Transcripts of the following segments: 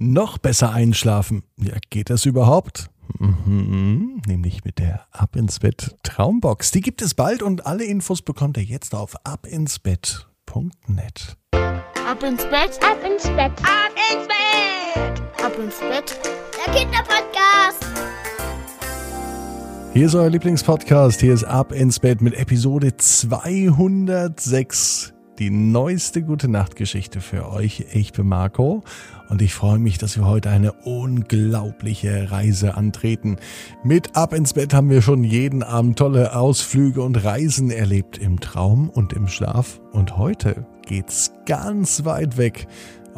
Noch besser einschlafen. Ja, geht das überhaupt? Mhm, nämlich mit der Ab ins Bett Traumbox. Die gibt es bald und alle Infos bekommt ihr jetzt auf abinsbett.net. Ab ins Bett, ab ins Bett, ab ins Bett, ab ins Bett. Der Kinderpodcast. Hier ist euer Lieblingspodcast. Hier ist Ab ins Bett mit Episode 206 die neueste gute Nachtgeschichte für euch. Ich bin Marco und ich freue mich, dass wir heute eine unglaubliche Reise antreten. Mit Ab ins Bett haben wir schon jeden Abend tolle Ausflüge und Reisen erlebt im Traum und im Schlaf und heute geht's ganz weit weg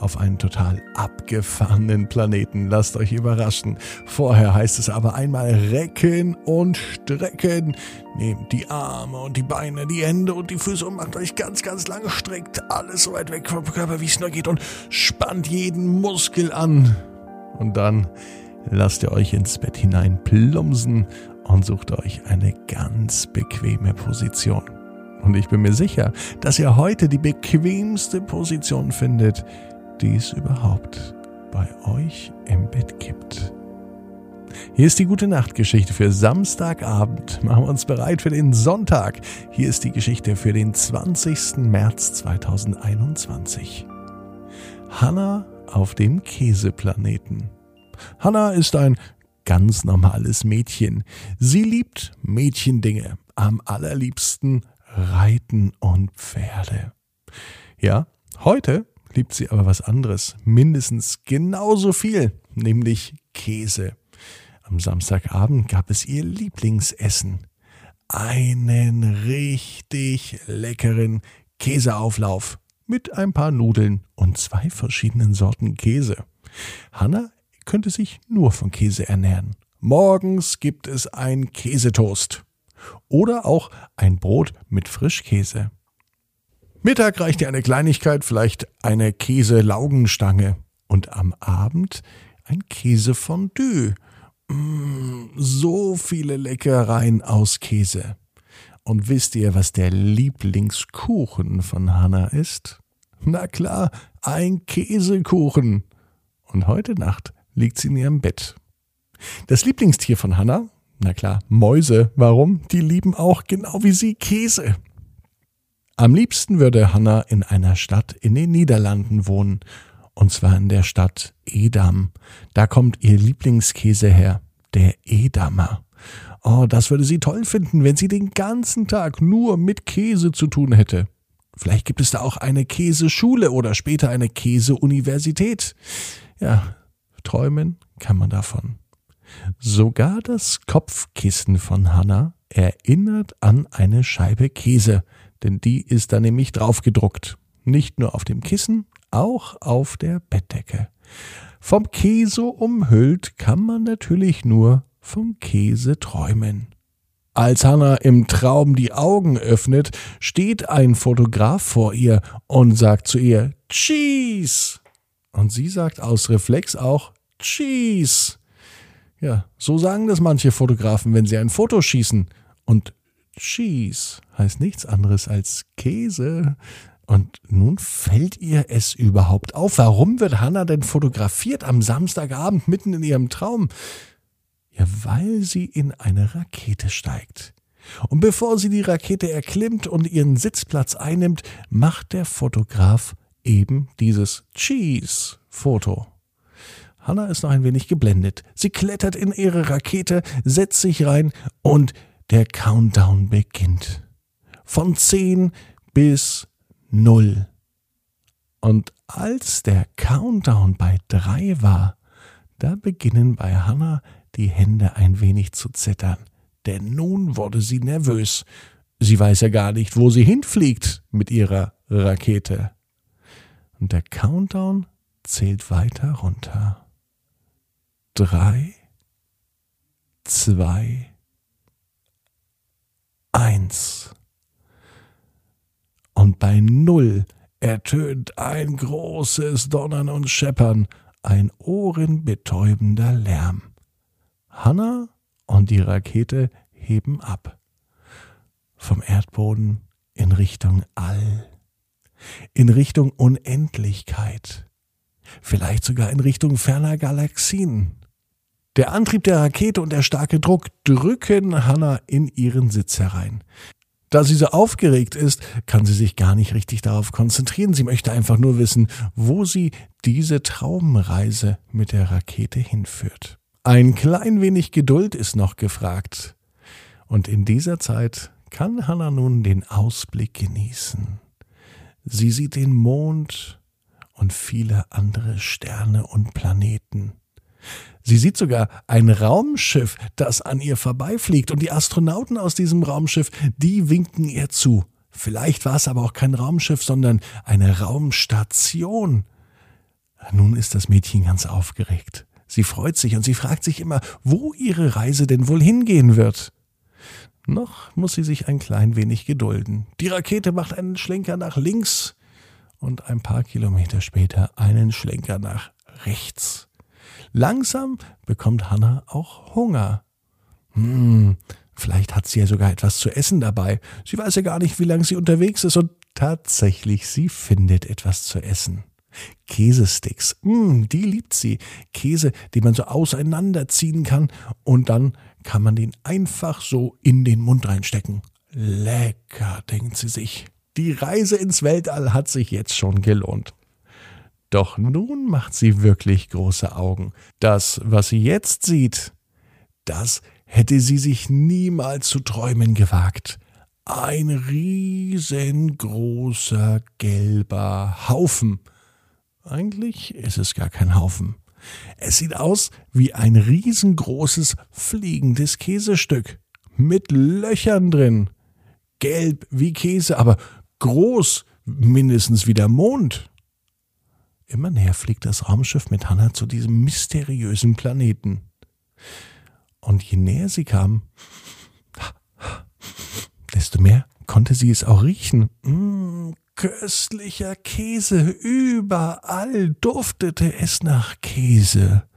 auf einen total abgefahrenen Planeten. Lasst euch überraschen. Vorher heißt es aber einmal recken und strecken. Nehmt die Arme und die Beine, die Hände und die Füße und macht euch ganz, ganz lang streckt alles so weit weg vom Körper, wie es nur geht und spannt jeden Muskel an. Und dann lasst ihr euch ins Bett hinein plumpsen und sucht euch eine ganz bequeme Position. Und ich bin mir sicher, dass ihr heute die bequemste Position findet, die es überhaupt bei euch im Bett gibt. Hier ist die gute Nachtgeschichte für Samstagabend. Machen wir uns bereit für den Sonntag. Hier ist die Geschichte für den 20. März 2021. Hanna auf dem Käseplaneten. Hanna ist ein ganz normales Mädchen. Sie liebt Mädchendinge. Am allerliebsten Reiten und Pferde. Ja, heute liebt sie aber was anderes, mindestens genauso viel, nämlich Käse. Am Samstagabend gab es ihr Lieblingsessen. Einen richtig leckeren Käseauflauf mit ein paar Nudeln und zwei verschiedenen Sorten Käse. Hanna könnte sich nur von Käse ernähren. Morgens gibt es ein Käsetoast oder auch ein Brot mit Frischkäse. Mittag reicht dir eine Kleinigkeit, vielleicht eine Käse-Laugenstange. Und am Abend ein Käsefondue. Mmh, so viele Leckereien aus Käse. Und wisst ihr, was der Lieblingskuchen von Hannah ist? Na klar, ein Käsekuchen. Und heute Nacht liegt sie in ihrem Bett. Das Lieblingstier von Hannah? Na klar, Mäuse. Warum? Die lieben auch genau wie sie Käse. Am liebsten würde Hanna in einer Stadt in den Niederlanden wohnen, und zwar in der Stadt Edam. Da kommt ihr Lieblingskäse her, der Edamer. Oh, das würde sie toll finden, wenn sie den ganzen Tag nur mit Käse zu tun hätte. Vielleicht gibt es da auch eine Käseschule oder später eine Käseuniversität. Ja, träumen kann man davon. Sogar das Kopfkissen von Hanna erinnert an eine Scheibe Käse, denn die ist da nämlich draufgedruckt. Nicht nur auf dem Kissen, auch auf der Bettdecke. Vom Käse umhüllt kann man natürlich nur vom Käse träumen. Als Hannah im Traum die Augen öffnet, steht ein Fotograf vor ihr und sagt zu ihr Cheese. Und sie sagt aus Reflex auch Cheese. Ja, so sagen das manche Fotografen, wenn sie ein Foto schießen. Und Cheese heißt nichts anderes als Käse. Und nun fällt ihr es überhaupt auf. Warum wird Hannah denn fotografiert am Samstagabend mitten in ihrem Traum? Ja, weil sie in eine Rakete steigt. Und bevor sie die Rakete erklimmt und ihren Sitzplatz einnimmt, macht der Fotograf eben dieses Cheese-Foto. Hannah ist noch ein wenig geblendet. Sie klettert in ihre Rakete, setzt sich rein und der Countdown beginnt. Von 10 bis 0. Und als der Countdown bei 3 war, da beginnen bei Hannah die Hände ein wenig zu zittern. Denn nun wurde sie nervös. Sie weiß ja gar nicht, wo sie hinfliegt mit ihrer Rakete. Und der Countdown zählt weiter runter. Drei, zwei, eins. Und bei null ertönt ein großes Donnern und Scheppern, ein ohrenbetäubender Lärm. Hanna und die Rakete heben ab. Vom Erdboden in Richtung All, in Richtung Unendlichkeit. vielleicht sogar in Richtung ferner Galaxien. Der Antrieb der Rakete und der starke Druck drücken Hannah in ihren Sitz herein. Da sie so aufgeregt ist, kann sie sich gar nicht richtig darauf konzentrieren. Sie möchte einfach nur wissen, wo sie diese Traumreise mit der Rakete hinführt. Ein klein wenig Geduld ist noch gefragt. Und in dieser Zeit kann Hannah nun den Ausblick genießen. Sie sieht den Mond und viele andere Sterne und Planeten. Sie sieht sogar ein Raumschiff, das an ihr vorbeifliegt, und die Astronauten aus diesem Raumschiff, die winken ihr zu. Vielleicht war es aber auch kein Raumschiff, sondern eine Raumstation. Nun ist das Mädchen ganz aufgeregt. Sie freut sich und sie fragt sich immer, wo ihre Reise denn wohl hingehen wird. Noch muss sie sich ein klein wenig gedulden. Die Rakete macht einen Schlenker nach links und ein paar Kilometer später einen Schlenker nach rechts. Langsam bekommt Hannah auch Hunger. Hm, vielleicht hat sie ja sogar etwas zu essen dabei. Sie weiß ja gar nicht, wie lange sie unterwegs ist und tatsächlich, sie findet etwas zu essen. Käsesticks, mm, die liebt sie. Käse, den man so auseinanderziehen kann und dann kann man den einfach so in den Mund reinstecken. Lecker, denkt sie sich. Die Reise ins Weltall hat sich jetzt schon gelohnt. Doch nun macht sie wirklich große Augen. Das, was sie jetzt sieht, das hätte sie sich niemals zu träumen gewagt. Ein riesengroßer gelber Haufen. Eigentlich ist es gar kein Haufen. Es sieht aus wie ein riesengroßes fliegendes Käsestück mit Löchern drin. Gelb wie Käse, aber groß, mindestens wie der Mond. Immer näher fliegt das Raumschiff mit Hannah zu diesem mysteriösen Planeten. Und je näher sie kam, desto mehr konnte sie es auch riechen. Mmh, köstlicher Käse, überall duftete es nach Käse.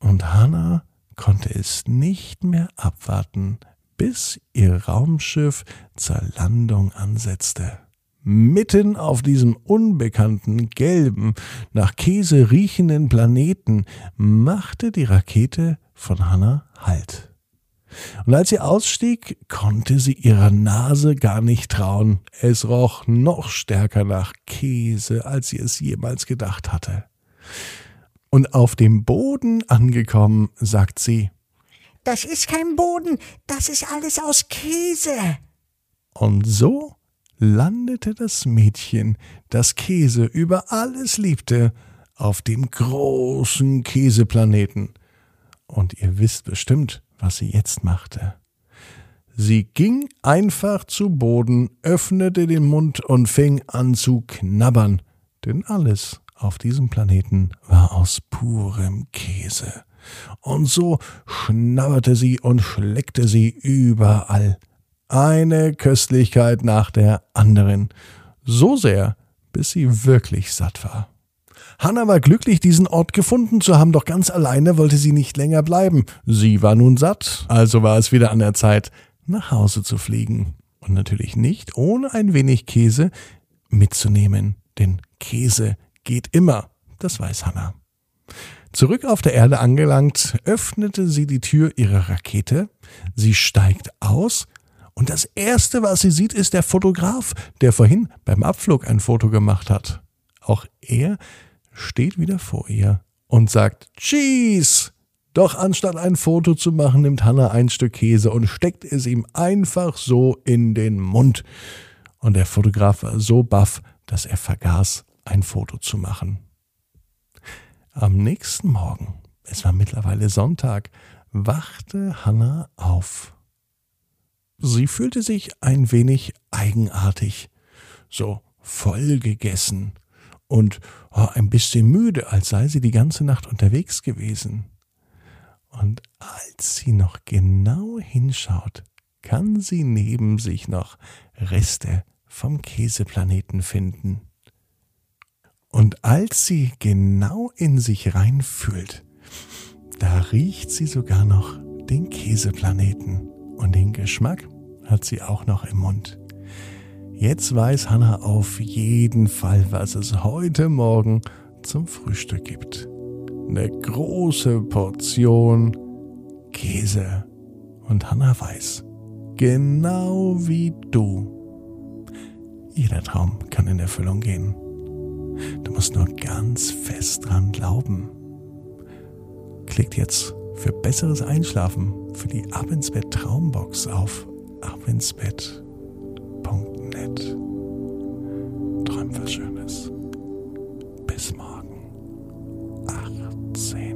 Und Hannah konnte es nicht mehr abwarten, bis ihr Raumschiff zur Landung ansetzte. Mitten auf diesem unbekannten, gelben, nach Käse riechenden Planeten machte die Rakete von Hannah Halt. Und als sie ausstieg, konnte sie ihrer Nase gar nicht trauen. Es roch noch stärker nach Käse, als sie es jemals gedacht hatte. Und auf dem Boden angekommen, sagt sie, Das ist kein Boden, das ist alles aus Käse. Und so landete das Mädchen, das Käse über alles liebte, auf dem großen Käseplaneten. Und ihr wisst bestimmt, was sie jetzt machte. Sie ging einfach zu Boden, öffnete den Mund und fing an zu knabbern, denn alles auf diesem Planeten war aus purem Käse. Und so schnabberte sie und schleckte sie überall eine Köstlichkeit nach der anderen, so sehr, bis sie wirklich satt war. Hanna war glücklich, diesen Ort gefunden zu haben, doch ganz alleine wollte sie nicht länger bleiben. Sie war nun satt, also war es wieder an der Zeit, nach Hause zu fliegen. Und natürlich nicht ohne ein wenig Käse mitzunehmen, denn Käse geht immer, das weiß Hanna. Zurück auf der Erde angelangt, öffnete sie die Tür ihrer Rakete, sie steigt aus, und das Erste, was sie sieht, ist der Fotograf, der vorhin beim Abflug ein Foto gemacht hat. Auch er steht wieder vor ihr und sagt Cheese. Doch anstatt ein Foto zu machen, nimmt Hannah ein Stück Käse und steckt es ihm einfach so in den Mund. Und der Fotograf war so baff, dass er vergaß, ein Foto zu machen. Am nächsten Morgen, es war mittlerweile Sonntag, wachte Hannah auf. Sie fühlte sich ein wenig eigenartig, so voll gegessen und oh, ein bisschen müde, als sei sie die ganze Nacht unterwegs gewesen. Und als sie noch genau hinschaut, kann sie neben sich noch Reste vom Käseplaneten finden. Und als sie genau in sich reinfühlt, da riecht sie sogar noch den Käseplaneten und den Geschmack hat sie auch noch im Mund. Jetzt weiß Hannah auf jeden Fall, was es heute Morgen zum Frühstück gibt. Eine große Portion Käse. Und Hannah weiß, genau wie du, jeder Traum kann in Erfüllung gehen. Du musst nur ganz fest dran glauben. Klickt jetzt für besseres Einschlafen für die Ab ins Bett Traumbox auf abinsbett.net. Träum was Schönes. Bis morgen. 18